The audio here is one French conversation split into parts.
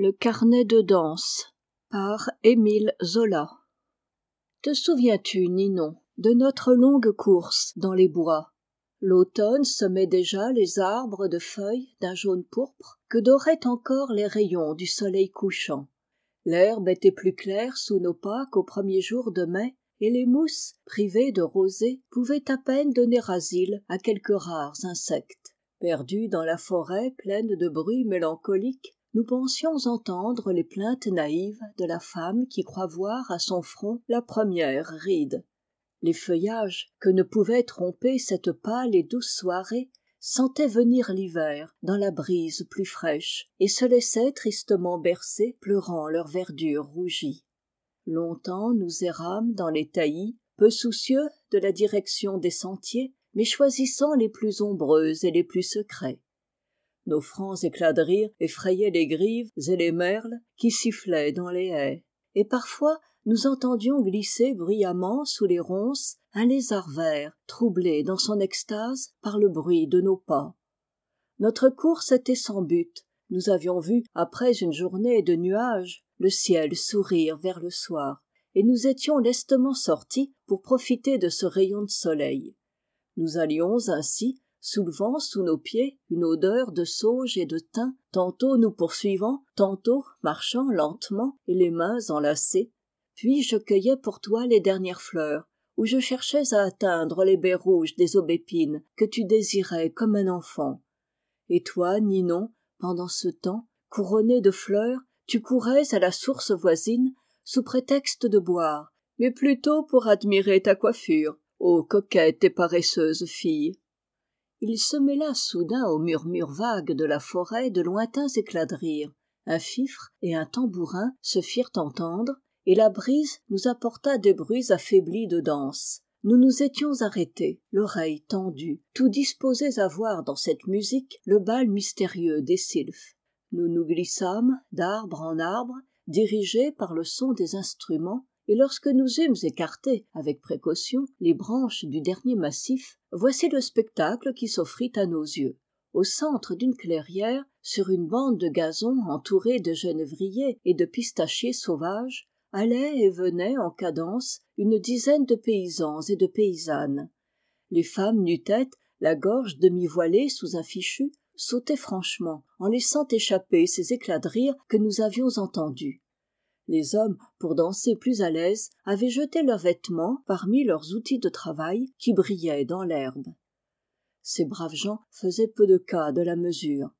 Le carnet de danse par Émile Zola Te souviens-tu, Ninon, de notre longue course dans les bois? L'automne semait déjà les arbres de feuilles d'un jaune pourpre que doraient encore les rayons du soleil couchant. L'herbe était plus claire sous nos pas qu'aux premiers jours de mai, et les mousses, privées de rosée, pouvaient à peine donner asile à quelques rares insectes. Perdus dans la forêt pleine de bruits mélancoliques, nous pensions entendre les plaintes naïves de la femme qui croit voir à son front la première ride. Les feuillages que ne pouvait tromper cette pâle et douce soirée sentaient venir l'hiver dans la brise plus fraîche et se laissaient tristement bercer pleurant leur verdure rougie. Longtemps nous errâmes dans les taillis peu soucieux de la direction des sentiers mais choisissant les plus ombreux et les plus secrets nos francs éclats de rire effrayaient les grives et les merles qui sifflaient dans les haies. Et parfois nous entendions glisser bruyamment sous les ronces un lézard vert troublé dans son extase par le bruit de nos pas. Notre course était sans but. Nous avions vu après une journée de nuages le ciel sourire vers le soir. Et nous étions lestement sortis pour profiter de ce rayon de soleil. Nous allions ainsi soulevant sous nos pieds une odeur de sauge et de thym tantôt nous poursuivant tantôt marchant lentement et les mains enlacées puis je cueillais pour toi les dernières fleurs ou je cherchais à atteindre les baies rouges des aubépines que tu désirais comme un enfant. Et toi ninon pendant ce temps couronné de fleurs tu courais à la source voisine sous prétexte de boire mais plutôt pour admirer ta coiffure ô coquette et paresseuse fille il se mêla soudain au murmure vague de la forêt de lointains éclats de rire. Un fifre et un tambourin se firent entendre et la brise nous apporta des bruits affaiblis de danse. Nous nous étions arrêtés l'oreille tendue tout disposés à voir dans cette musique le bal mystérieux des sylphes. Nous nous glissâmes d'arbre en arbre dirigés par le son des instruments et lorsque nous eûmes écarté avec précaution les branches du dernier massif voici le spectacle qui s'offrit à nos yeux. Au centre d'une clairière sur une bande de gazon entourée de genévriers et de pistachiers sauvages allaient et venaient en cadence une dizaine de paysans et de paysannes. Les femmes nu-tête la gorge demi voilée sous un fichu sautaient franchement en laissant échapper ces éclats de rire que nous avions entendus les hommes pour danser plus à l'aise avaient jeté leurs vêtements parmi leurs outils de travail qui brillaient dans l'herbe. Ces braves gens faisaient peu de cas de la mesure.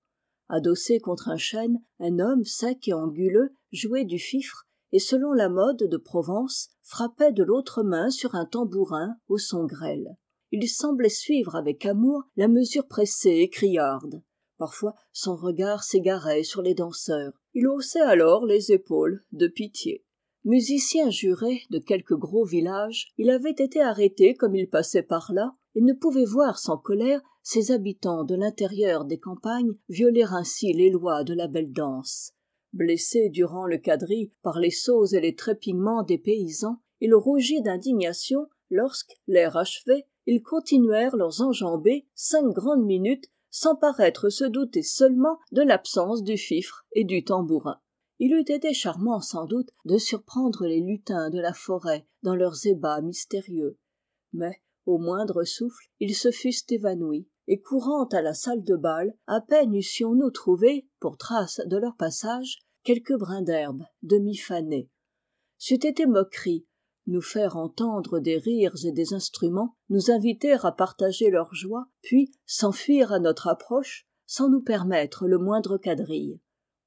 Adossé contre un chêne un homme sec et anguleux jouait du fifre et selon la mode de provence frappait de l'autre main sur un tambourin au son grêle. Il semblait suivre avec amour la mesure pressée et criarde. Parfois son regard s'égarait sur les danseurs il haussait alors les épaules de pitié. Musicien juré de quelque gros village il avait été arrêté comme il passait par là et ne pouvait voir sans colère ces habitants de l'intérieur des campagnes violer ainsi les lois de la belle danse. Blessé durant le quadrille par les sauts et les trépignements des paysans il rougit d'indignation lorsque l'air achevé ils continuèrent leurs enjambées cinq grandes minutes sans paraître se douter seulement de l'absence du fifre et du tambourin. Il eût été charmant sans doute de surprendre les lutins de la forêt dans leurs ébats mystérieux. Mais au moindre souffle ils se fussent évanouis et courant à la salle de bal à peine eussions-nous trouvé pour trace de leur passage quelques brins d'herbe demi fanés. C'eût été moquerie nous faire entendre des rires et des instruments nous inviter à partager leur joie puis s'enfuir à notre approche sans nous permettre le moindre quadrille.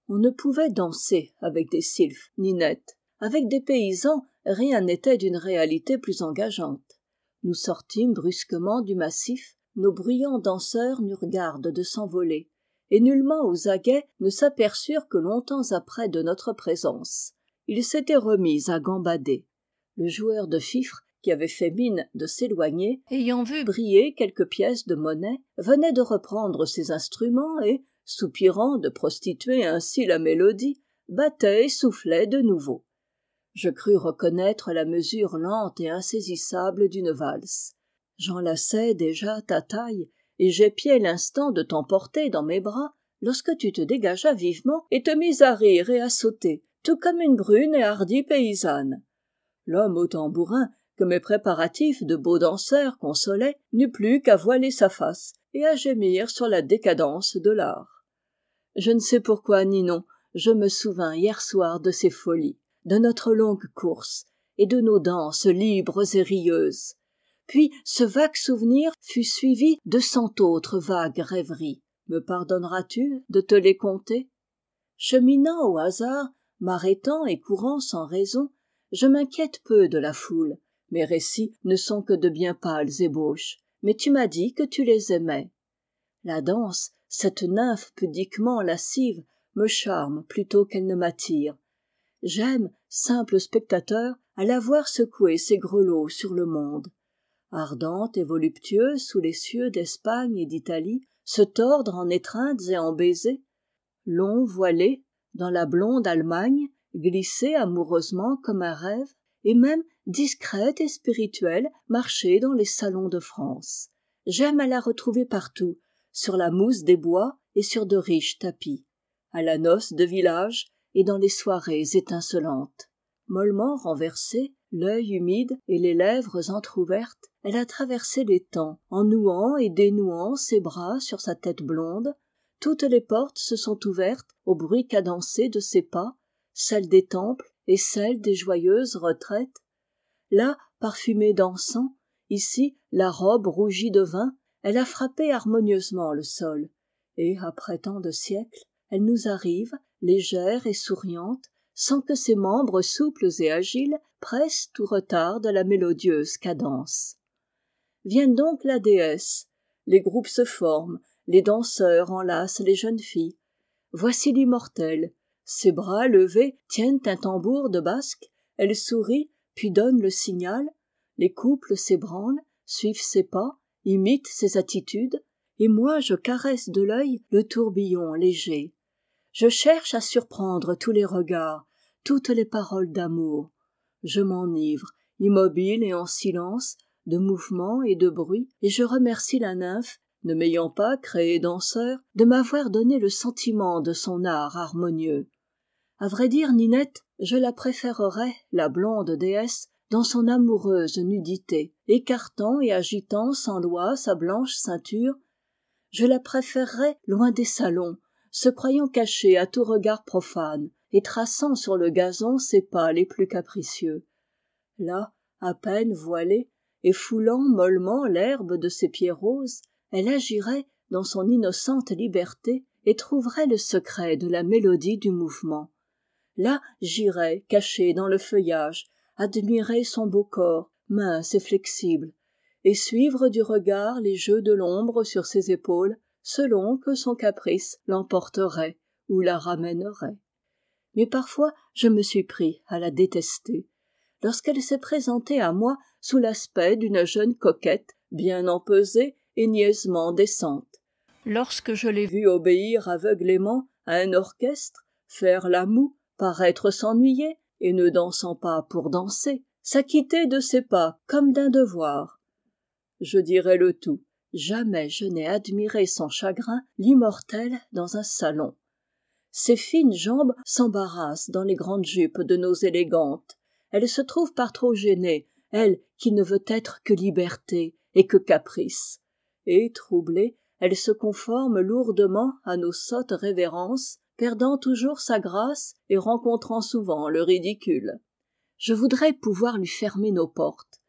On ne pouvait danser avec des sylphes ninette avec des paysans rien n'était d'une réalité plus engageante. Nous sortîmes brusquement du massif nos bruyants danseurs n'eurent garde de s'envoler et nullement aux aguets ne s'aperçurent que longtemps après de notre présence. Ils s'étaient remis à gambader le joueur de fifre qui avait fait mine de s'éloigner ayant vu briller quelques pièces de monnaie venait de reprendre ses instruments et soupirant de prostituer ainsi la mélodie battait et soufflait de nouveau. Je crus reconnaître la mesure lente et insaisissable d'une valse. J'enlaçais déjà ta taille et j'épiais l'instant de t'emporter dans mes bras lorsque tu te dégageas vivement et te mis à rire et à sauter tout comme une brune et hardie paysanne l'homme au tambourin que mes préparatifs de beau danseur consolaient n'eut plus qu'à voiler sa face et à gémir sur la décadence de l'art. Je ne sais pourquoi ninon je me souvins hier soir de ces folies de notre longue course et de nos danses libres et rieuses. Puis ce vague souvenir fut suivi de cent autres vagues rêveries. Me pardonneras-tu de te les conter? Cheminant au hasard m'arrêtant et courant sans raison je m'inquiète peu de la foule. Mes récits ne sont que de bien pâles ébauches. Mais tu m'as dit que tu les aimais. La danse cette nymphe pudiquement lascive me charme plutôt qu'elle ne m'attire. J'aime simple spectateur à la voir secouer ses grelots sur le monde. Ardente et voluptueuse sous les cieux d'espagne et d'italie se tordre en étreintes et en baisers. Long voilée dans la blonde allemagne glisser amoureusement comme un rêve et même discrète et spirituelle marcher dans les salons de france. J'aime à la retrouver partout sur la mousse des bois et sur de riches tapis à la noce de village et dans les soirées étincelantes. Mollement renversée l'œil humide et les lèvres entr'ouvertes elle a traversé les temps en nouant et dénouant ses bras sur sa tête blonde. Toutes les portes se sont ouvertes au bruit cadencé de ses pas celles des temples et celles des joyeuses retraites. Là parfumée d'encens ici la robe rougie de vin elle a frappé harmonieusement le sol. Et après tant de siècles elle nous arrive légère et souriante sans que ses membres souples et agiles pressent ou retardent la mélodieuse cadence. Vienne donc la déesse. Les groupes se forment. Les danseurs enlacent les jeunes filles. Voici l'immortelle ses bras levés tiennent un tambour de basque elle sourit puis donne le signal les couples s'ébranlent suivent ses pas imitent ses attitudes et moi je caresse de l'œil le tourbillon léger. Je cherche à surprendre tous les regards toutes les paroles d'amour. Je m'enivre immobile et en silence de mouvements et de bruits et je remercie la nymphe ne m'ayant pas créé danseur de m'avoir donné le sentiment de son art harmonieux. A vrai dire ninette je la préférerais la blonde déesse dans son amoureuse nudité écartant et agitant sans loi sa blanche ceinture. Je la préférerais loin des salons se croyant cachée à tout regard profane et traçant sur le gazon ses pas les plus capricieux. Là à peine voilée et foulant mollement l'herbe de ses pieds roses elle agirait dans son innocente liberté et trouverait le secret de la mélodie du mouvement. Là j'irais caché dans le feuillage admirer son beau corps mince et flexible et suivre du regard les jeux de l'ombre sur ses épaules selon que son caprice l'emporterait ou la ramènerait. Mais parfois je me suis pris à la détester lorsqu'elle s'est présentée à moi sous l'aspect d'une jeune coquette bien empesée et niaisement décente lorsque je l'ai vue obéir aveuglément à un orchestre faire la moue paraître s'ennuyer et ne dansant pas pour danser s'acquitter de ses pas comme d'un devoir. Je dirai le tout jamais je n'ai admiré sans chagrin l'immortelle dans un salon. Ses fines jambes s'embarrassent dans les grandes jupes de nos élégantes. Elle se trouve par trop gênée elle qui ne veut être que liberté et que caprice et troublée elle se conforme lourdement à nos sottes révérences perdant toujours sa grâce et rencontrant souvent le ridicule. Je voudrais pouvoir lui fermer nos portes.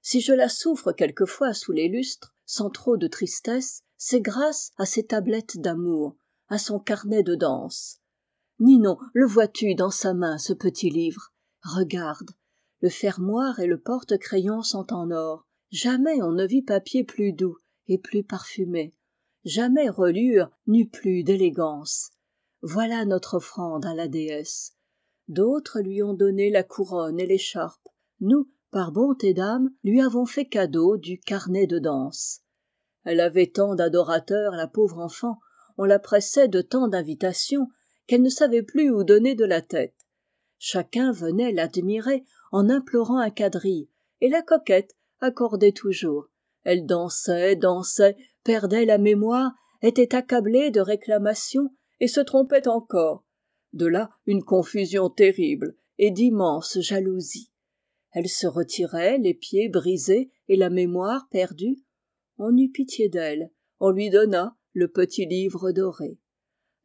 Si je la souffre quelquefois sous les lustres sans trop de tristesse c'est grâce à ses tablettes d'amour à son carnet de danse. Ninon le vois-tu dans sa main ce petit livre? Regarde le fermoir et le porte-crayon sont en or. Jamais on ne vit papier plus doux et plus parfumé jamais reliure n'eut plus d'élégance. Voilà notre offrande à la déesse. D'autres lui ont donné la couronne et l'écharpe. Nous par bonté d'âme lui avons fait cadeau du carnet de danse. Elle avait tant d'adorateurs la pauvre enfant. On la pressait de tant d'invitations qu'elle ne savait plus où donner de la tête. Chacun venait l'admirer en implorant un quadrille et la coquette accordait toujours elle dansait dansait perdait la mémoire était accablée de réclamations et se trompait encore. De là une confusion terrible et d'immenses jalousies. Elle se retirait les pieds brisés et la mémoire perdue. On eut pitié d'elle on lui donna le petit livre doré.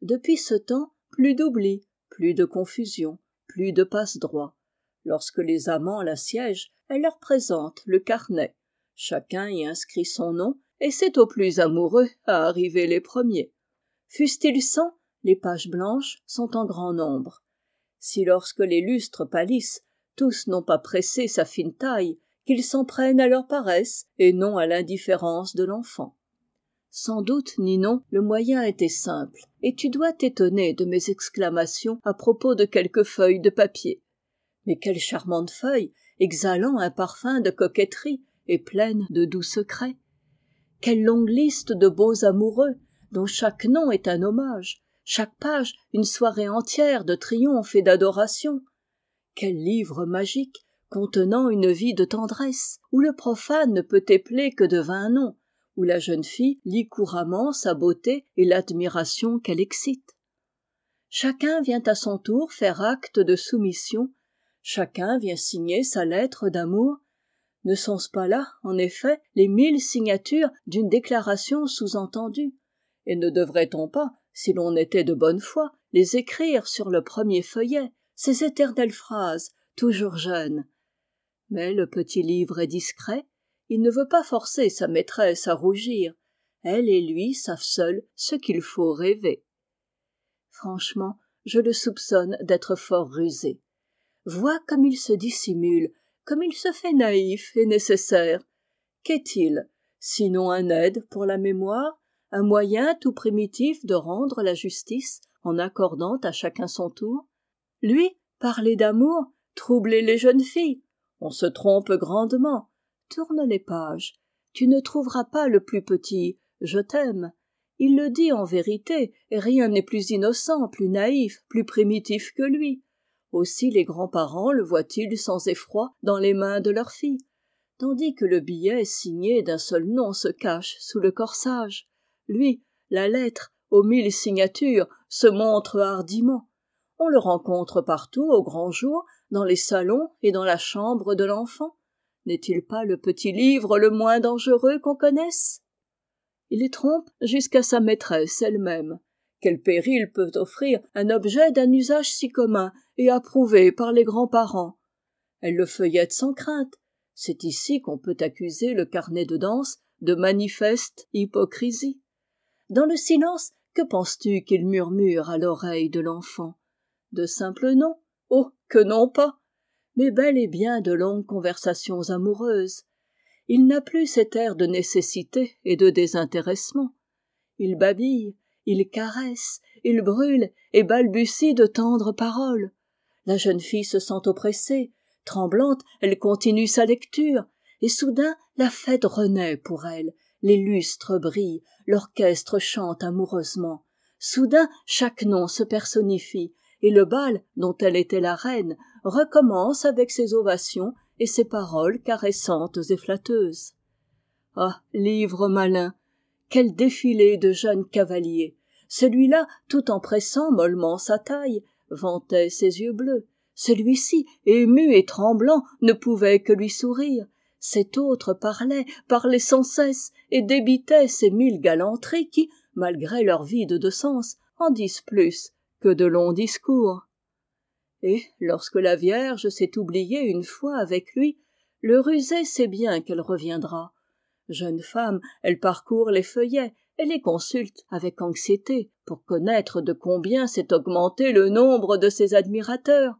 Depuis ce temps plus d'oubli plus de confusion plus de passe-droit. Lorsque les amants l'assiègent elle leur présente le carnet chacun y inscrit son nom et c'est aux plus amoureux à arriver les premiers. Fussent-ils cent les pages blanches sont en grand nombre. Si lorsque les lustres pâlissent tous n'ont pas pressé sa fine taille qu'ils s'en prennent à leur paresse et non à l'indifférence de l'enfant. Sans doute ninon le moyen était simple et tu dois t'étonner de mes exclamations à propos de quelques feuilles de papier. Mais quelles charmantes feuilles exhalant un parfum de coquetterie et pleines de doux secrets. Quelle longue liste de beaux amoureux dont chaque nom est un hommage chaque page une soirée entière de triomphe et d'adoration. Quel livre magique contenant une vie de tendresse où le profane ne peut épeler que de vains noms où la jeune fille lit couramment sa beauté et l'admiration qu'elle excite. Chacun vient à son tour faire acte de soumission chacun vient signer sa lettre d'amour ne sont-ce pas là en effet les mille signatures d'une déclaration sous-entendue? Et ne devrait-on pas si l'on était de bonne foi les écrire sur le premier feuillet ces éternelles phrases toujours jeunes? Mais le petit livre est discret il ne veut pas forcer sa maîtresse à rougir elle et lui savent seuls ce qu'il faut rêver. Franchement je le soupçonne d'être fort rusé. Vois comme il se dissimule comme il se fait naïf et nécessaire. Qu'est-il? Sinon un aide pour la mémoire un moyen tout primitif de rendre la justice en accordant à chacun son tour? Lui parler d'amour troubler les jeunes filles. On se trompe grandement. Tourne les pages. Tu ne trouveras pas le plus petit je t'aime il le dit en vérité rien n'est plus innocent plus naïf plus primitif que lui aussi les grands-parents le voient-ils sans effroi dans les mains de leurs filles. Tandis que le billet signé d'un seul nom se cache sous le corsage. Lui la lettre aux mille signatures se montre hardiment. On le rencontre partout au grand jour dans les salons et dans la chambre de l'enfant. N'est-il pas le petit livre le moins dangereux qu'on connaisse? Il trompe jusqu'à sa maîtresse elle-même. Quel péril peut offrir un objet d'un usage si commun et approuvé par les grands-parents. Elle le feuillette sans crainte. C'est ici qu'on peut accuser le carnet de danse de manifeste hypocrisie. Dans le silence que penses-tu qu'il murmure à l'oreille de l'enfant? De simples noms? Oh que non pas! Mais bel et bien de longues conversations amoureuses. Il n'a plus cet air de nécessité et de désintéressement. Il babille il caresse il brûle et balbutie de tendres paroles la jeune fille se sent oppressée. Tremblante elle continue sa lecture. Et soudain la fête renaît pour elle. Les lustres brillent l'orchestre chante amoureusement. Soudain chaque nom se personnifie. Et le bal dont elle était la reine recommence avec ses ovations et ses paroles caressantes et flatteuses. Ah livre malin! Quel défilé de jeunes cavaliers! Celui-là tout en pressant mollement sa taille vantait ses yeux bleus. Celui-ci ému et tremblant ne pouvait que lui sourire. Cet autre parlait parlait sans cesse et débitait ces mille galanteries qui malgré leur vide de sens en disent plus que de longs discours. Et lorsque la vierge s'est oubliée une fois avec lui le rusé sait bien qu'elle reviendra. Jeune femme elle parcourt les feuillets et les consulte avec anxiété pour connaître de combien s'est augmenté le nombre de ses admirateurs.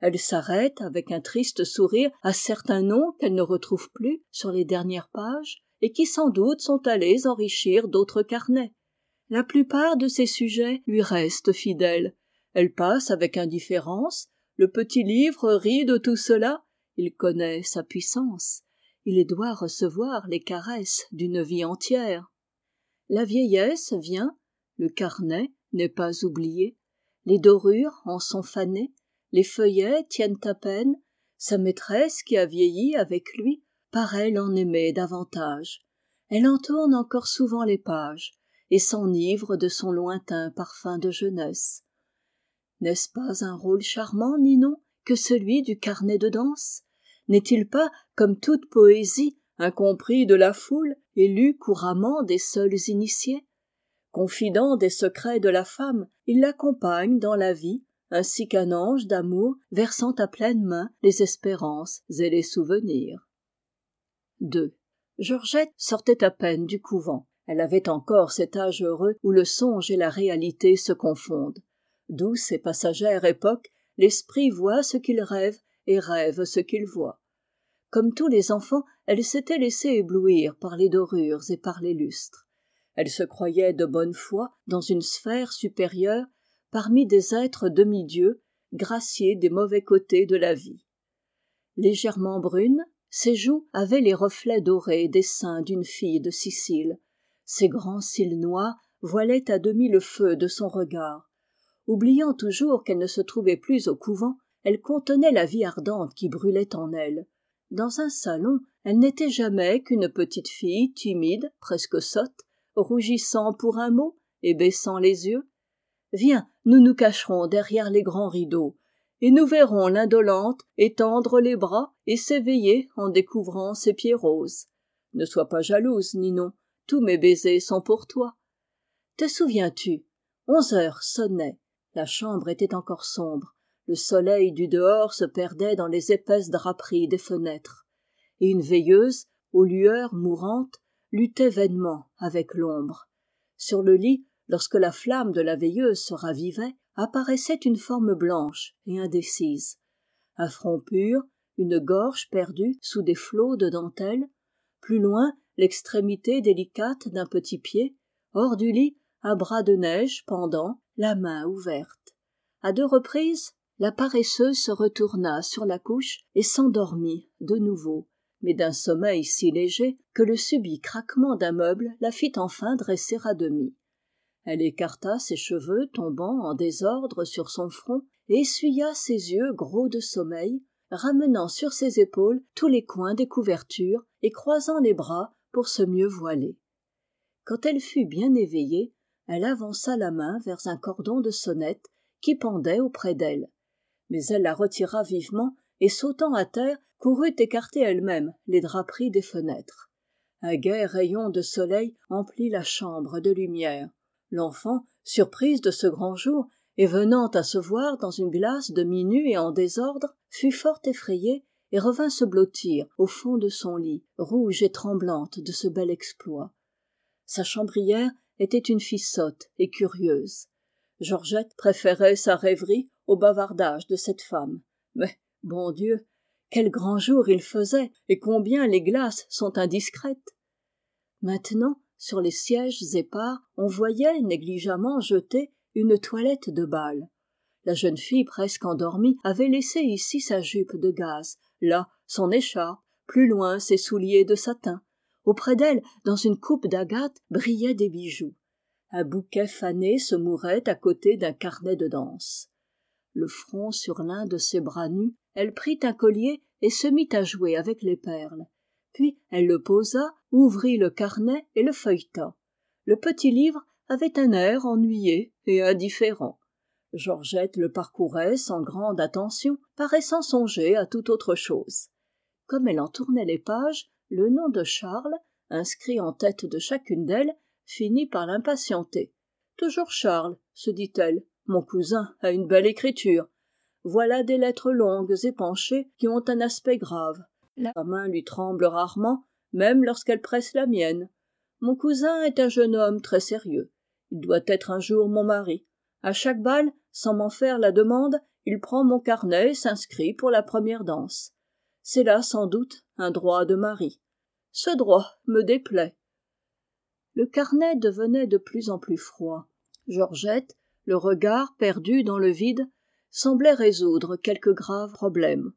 Elle s'arrête avec un triste sourire à certains noms qu'elle ne retrouve plus sur les dernières pages et qui sans doute sont allés enrichir d'autres carnets. La plupart de ses sujets lui restent fidèles. Elle passe avec indifférence le petit livre rit de tout cela il connaît sa puissance il doit recevoir les caresses d'une vie entière la vieillesse vient le carnet n'est pas oublié les dorures en sont fanées les feuillets tiennent à peine sa maîtresse qui a vieilli avec lui paraît l'en aimer davantage. Elle en tourne encore souvent les pages et s'enivre de son lointain parfum de jeunesse. N'est-ce pas un rôle charmant ninon que celui du carnet de danse? N'est-il pas comme toute poésie incompris de la foule et lu couramment des seuls initiés. Confident des secrets de la femme il l'accompagne dans la vie ainsi qu'un ange d'amour versant à pleines mains les espérances et les souvenirs. Georgette sortait à peine du couvent. Elle avait encore cet âge heureux où le songe et la réalité se confondent. Douce et passagère époque l'esprit voit ce qu'il rêve et rêve ce qu'il voit comme tous les enfants elle s'était laissé éblouir par les dorures et par les lustres. Elle se croyait de bonne foi dans une sphère supérieure parmi des êtres demi-dieux graciés des mauvais côtés de la vie. Légèrement brune ses joues avaient les reflets dorés des seins d'une fille de sicile. Ses grands cils noirs voilaient à demi le feu de son regard. Oubliant toujours qu'elle ne se trouvait plus au couvent elle contenait la vie ardente qui brûlait en elle dans un salon elle n'était jamais qu'une petite fille timide presque sotte rougissant pour un mot et baissant les yeux. Viens nous nous cacherons derrière les grands rideaux et nous verrons l'indolente étendre les bras et s'éveiller en découvrant ses pieds roses. Ne sois pas jalouse ninon tous mes baisers sont pour toi. Te souviens-tu? Onze heures sonnaient la chambre était encore sombre le soleil du dehors se perdait dans les épaisses draperies des fenêtres et une veilleuse aux lueurs mourantes luttait vainement avec l'ombre. Sur le lit lorsque la flamme de la veilleuse se ravivait apparaissait une forme blanche et indécise. Un front pur une gorge perdue sous des flots de dentelle. Plus loin l'extrémité délicate d'un petit pied. Hors du lit un bras de neige pendant la main ouverte. À deux reprises la paresseuse se retourna sur la couche et s'endormit de nouveau mais d'un sommeil si léger que le subit craquement d'un meuble la fit enfin dresser à demi. Elle écarta ses cheveux tombant en désordre sur son front et essuya ses yeux gros de sommeil ramenant sur ses épaules tous les coins des couvertures et croisant les bras pour se mieux voiler. Quand elle fut bien éveillée elle avança la main vers un cordon de sonnette qui pendait auprès d'elle mais elle la retira vivement et sautant à terre courut écarter elle-même les draperies des fenêtres. Un gai rayon de soleil emplit la chambre de lumière. L'enfant surprise de ce grand jour et venant à se voir dans une glace demi-nue et en désordre fut fort effrayée et revint se blottir au fond de son lit rouge et tremblante de ce bel exploit. Sa chambrière était une fille sotte et curieuse. Georgette préférait sa rêverie au bavardage de cette femme. Mais bon dieu quel grand jour il faisait et combien les glaces sont indiscrètes. Maintenant sur les sièges épars on voyait négligemment jeter une toilette de bal. La jeune fille presque endormie avait laissé ici sa jupe de gaze là son écharpe plus loin ses souliers de satin. Auprès d'elle dans une coupe d'agate brillaient des bijoux. Un bouquet fané se mourait à côté d'un carnet de danse le front sur l'un de ses bras nus elle prit un collier et se mit à jouer avec les perles. Puis elle le posa ouvrit le carnet et le feuilleta. Le petit livre avait un air ennuyé et indifférent. Georgette le parcourait sans grande attention paraissant songer à tout autre chose. Comme elle en tournait les pages le nom de charles inscrit en tête de chacune d'elles finit par l'impatienter toujours charles se dit-elle mon cousin a une belle écriture. Voilà des lettres longues et penchées qui ont un aspect grave. La main lui tremble rarement même lorsqu'elle presse la mienne. Mon cousin est un jeune homme très sérieux. Il doit être un jour mon mari. À chaque bal sans m'en faire la demande il prend mon carnet et s'inscrit pour la première danse. C'est là sans doute un droit de mari. Ce droit me déplaît. Le carnet devenait de plus en plus froid. Georgette le regard perdu dans le vide semblait résoudre quelque grave problème.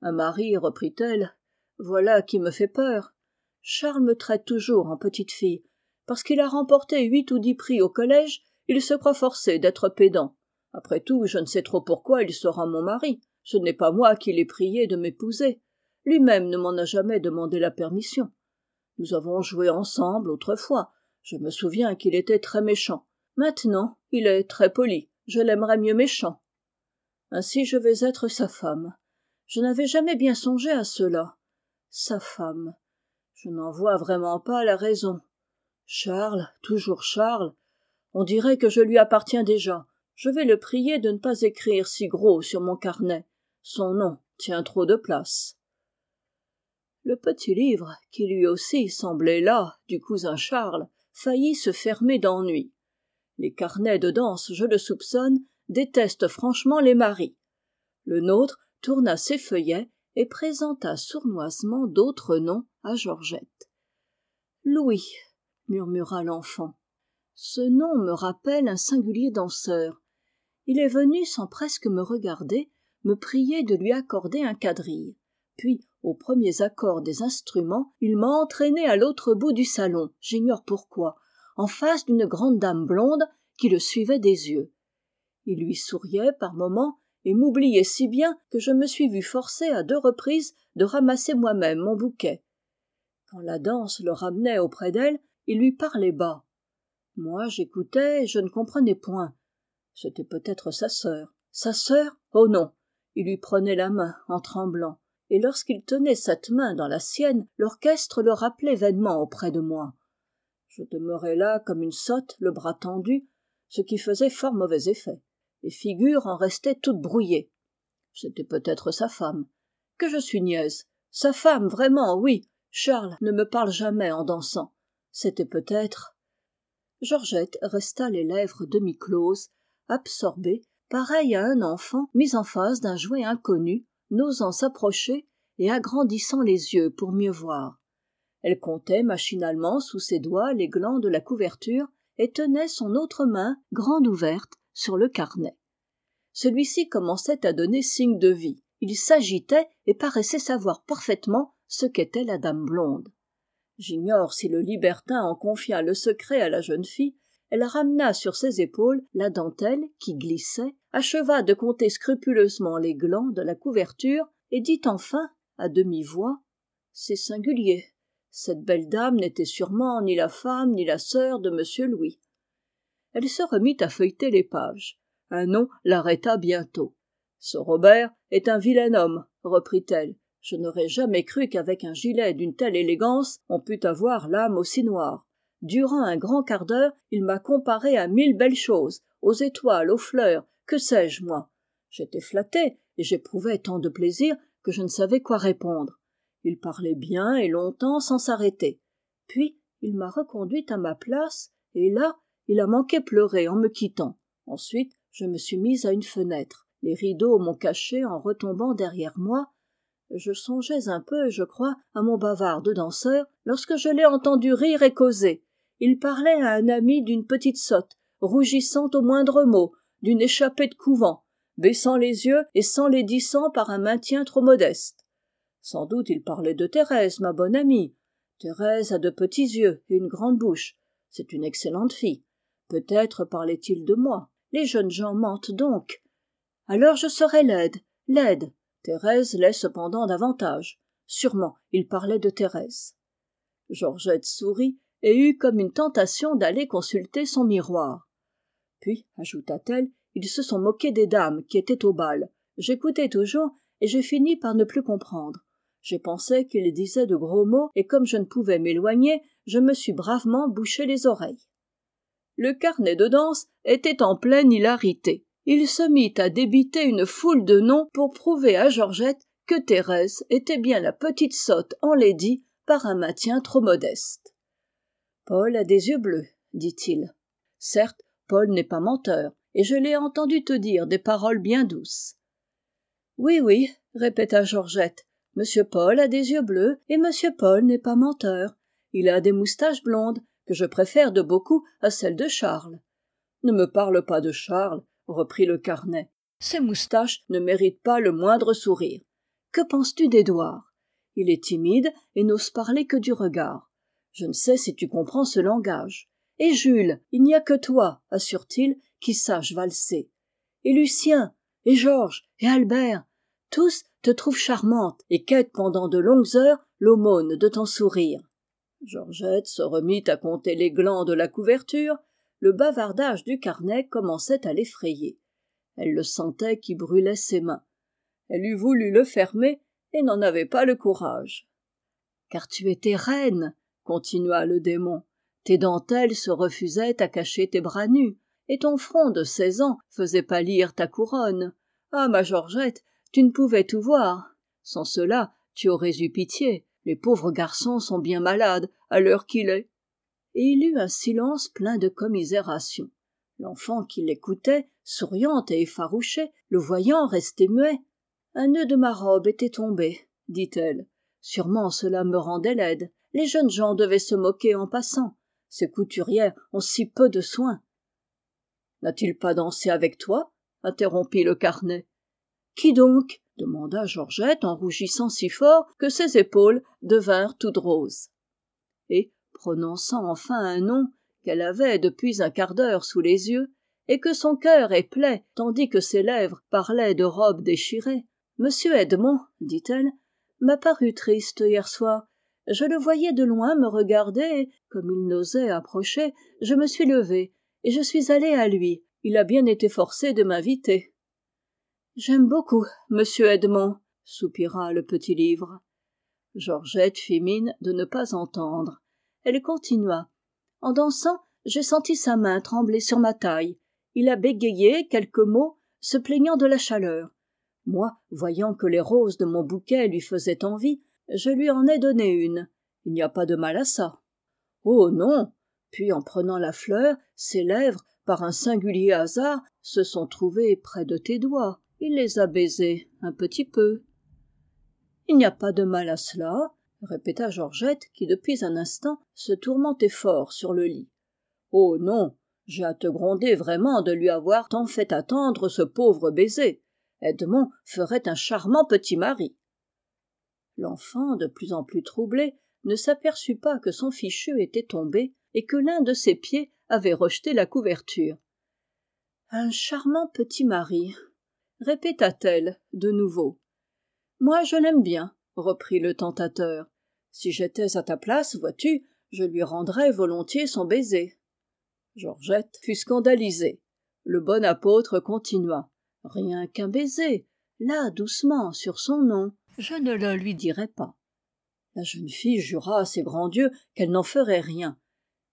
Un mari reprit-elle voilà qui me fait peur. Charles me traite toujours en petite fille. Parce qu'il a remporté huit ou dix prix au collège il se croit forcé d'être pédant. Après tout je ne sais trop pourquoi il sera mon mari. Ce n'est pas moi qui l'ai prié de m'épouser. Lui-même ne m'en a jamais demandé la permission. Nous avons joué ensemble autrefois. Je me souviens qu'il était très méchant. Maintenant il est très poli. Je l'aimerais mieux méchant. Ainsi je vais être sa femme. Je n'avais jamais bien songé à cela. Sa femme. Je n'en vois vraiment pas la raison. Charles toujours charles on dirait que je lui appartiens déjà. Je vais le prier de ne pas écrire si gros sur mon carnet. Son nom tient trop de place. Le petit livre qui lui aussi semblait là du cousin charles faillit se fermer d'ennui les carnets de danse je le soupçonne détestent franchement les maris. Le nôtre tourna ses feuillets et présenta sournoisement d'autres noms à georgette louis murmura l'enfant. Ce nom me rappelle un singulier danseur. Il est venu sans presque me regarder me prier de lui accorder un quadrille. Puis aux premiers accords des instruments il m'a entraîné à l'autre bout du salon. J'ignore pourquoi en face d'une grande dame blonde qui le suivait des yeux. Il lui souriait par moments et m'oubliait si bien que je me suis vu forcé à deux reprises de ramasser moi-même mon bouquet. Quand la danse le ramenait auprès d'elle il lui parlait bas. Moi j'écoutais et je ne comprenais point. C'était peut-être sa sœur. Sa sœur? Oh non! Il lui prenait la main en tremblant. Et lorsqu'il tenait cette main dans la sienne l'orchestre le rappelait vainement auprès de moi je demeurais là comme une sotte le bras tendu ce qui faisait fort mauvais effet. Les figures en restaient toutes brouillées. C'était peut-être sa femme. Que je suis niaise. Sa femme vraiment oui. Charles ne me parle jamais en dansant. C'était peut-être georgette resta les lèvres demi closes absorbée pareille à un enfant mis en face d'un jouet inconnu n'osant s'approcher et agrandissant les yeux pour mieux voir elle comptait machinalement sous ses doigts les glands de la couverture et tenait son autre main grande ouverte sur le carnet. Celui-ci commençait à donner signe de vie. Il s'agitait et paraissait savoir parfaitement ce qu'était la dame blonde. J'ignore si le libertin en confia le secret à la jeune fille. Elle ramena sur ses épaules la dentelle qui glissait acheva de compter scrupuleusement les glands de la couverture et dit enfin à demi-voix c'est singulier cette belle dame n'était sûrement ni la femme ni la sœur de m louis. Elle se remit à feuilleter les pages. Un nom l'arrêta bientôt ce robert est un vilain homme reprit-elle je n'aurais jamais cru qu'avec un gilet d'une telle élégance on pût avoir l'âme aussi noire. Durant un grand quart d'heure il m'a comparé à mille belles choses aux étoiles aux fleurs que sais-je moi. J'étais flattée et j'éprouvais tant de plaisir que je ne savais quoi répondre il parlait bien et longtemps sans s'arrêter. Puis il m'a reconduite à ma place et là il a manqué pleurer en me quittant. Ensuite je me suis mise à une fenêtre. Les rideaux m'ont cachée en retombant derrière moi. Je songeais un peu je crois à mon bavard de danseur lorsque je l'ai entendu rire et causer. Il parlait à un ami d'une petite sotte rougissant au moindre mot d'une échappée de couvent baissant les yeux et s'enlaidissant par un maintien trop modeste sans doute il parlait de thérèse ma bonne amie. Thérèse a de petits yeux et une grande bouche. C'est une excellente fille. Peut-être parlait-il de moi. Les jeunes gens mentent donc. Alors je serai laide laide. Thérèse l'est cependant davantage. Sûrement il parlait de thérèse. Georgette sourit et eut comme une tentation d'aller consulter son miroir. Puis ajouta-t-elle ils se sont moqués des dames qui étaient au bal. J'écoutais toujours et j'ai fini par ne plus comprendre j'ai pensé qu'ils disaient de gros mots et comme je ne pouvais m'éloigner je me suis bravement bouché les oreilles. Le carnet de danse était en pleine hilarité. Il se mit à débiter une foule de noms pour prouver à georgette que thérèse était bien la petite sotte enlaidie par un maintien trop modeste paul a des yeux bleus dit-il. Certes paul n'est pas menteur et je l'ai entendu te dire des paroles bien douces. Oui oui répéta georgette m paul a des yeux bleus et m paul n'est pas menteur. Il a des moustaches blondes que je préfère de beaucoup à celles de charles. Ne me parle pas de charles reprit le carnet. Ses moustaches ne méritent pas le moindre sourire. Que penses-tu d'édouard? Il est timide et n'ose parler que du regard. Je ne sais si tu comprends ce langage. Et jules il n'y a que toi assure-t-il qui sache valser. Et lucien et georges et albert tous te trouvent charmante et quêtent pendant de longues heures l'aumône de ton sourire. Georgette se remit à compter les glands de la couverture. Le bavardage du carnet commençait à l'effrayer. Elle le sentait qui brûlait ses mains. Elle eût voulu le fermer et n'en avait pas le courage car tu étais reine continua le démon tes dentelles se refusaient à cacher tes bras nus et ton front de seize ans faisait pâlir ta couronne. Ah ma georgette tu ne pouvais tout voir. Sans cela tu aurais eu pitié. Les pauvres garçons sont bien malades à l'heure qu'il est. Et il eut un silence plein de commisération. L'enfant qui l'écoutait souriante et effarouchée le voyant rester muet un nœud de ma robe était tombé dit-elle. Sûrement cela me rendait laide. Les jeunes gens devaient se moquer en passant. Ces couturières ont si peu de soin n'a-t-il pas dansé avec toi? interrompit le carnet qui donc? demanda georgette en rougissant si fort que ses épaules devinrent toutes roses. Et prononçant enfin un nom qu'elle avait depuis un quart d'heure sous les yeux et que son cœur éplait tandis que ses lèvres parlaient de robes déchirées m edmond dit-elle m'a paru triste hier soir. Je le voyais de loin me regarder et comme il n'osait approcher je me suis levée et je suis allée à lui. Il a bien été forcé de m'inviter j'aime beaucoup monsieur edmond soupira le petit livre. Georgette fit mine de ne pas entendre. Elle continua. En dansant j'ai senti sa main trembler sur ma taille. Il a bégayé quelques mots se plaignant de la chaleur. Moi voyant que les roses de mon bouquet lui faisaient envie je lui en ai donné une. Il n'y a pas de mal à ça. Oh non! Puis en prenant la fleur ses lèvres par un singulier hasard se sont trouvées près de tes doigts il les a baisés un petit peu. Il n'y a pas de mal à cela répéta georgette qui depuis un instant se tourmentait fort sur le lit. Oh non j'ai à te gronder vraiment de lui avoir tant fait attendre ce pauvre baiser. Edmond ferait un charmant petit mari. L'enfant de plus en plus troublé ne s'aperçut pas que son fichu était tombé et que l'un de ses pieds avait rejeté la couverture. Un charmant petit mari répéta-t-elle de nouveau. Moi je l'aime bien reprit le tentateur. Si j'étais à ta place vois-tu je lui rendrais volontiers son baiser. Georgette fut scandalisée. Le bon apôtre continua. Rien qu'un baiser là doucement sur son nom. Je ne le lui dirai pas. La jeune fille jura à ses grands dieux qu'elle n'en ferait rien.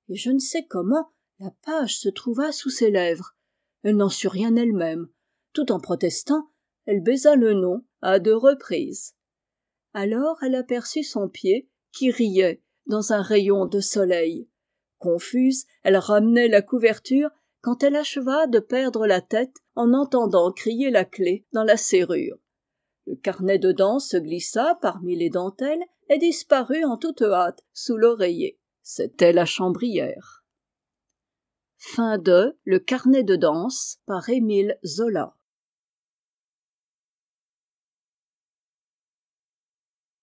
Et je ne sais comment la page se trouva sous ses lèvres. Elle n'en sut rien elle-même tout en protestant elle baisa le nom à deux reprises. Alors elle aperçut son pied qui riait dans un rayon de soleil. Confuse elle ramenait la couverture quand elle acheva de perdre la tête en entendant crier la clef dans la serrure. Le carnet de danse se glissa parmi les dentelles et disparut en toute hâte sous l'oreiller. C'était la chambrière. Le carnet de danse par Émile Zola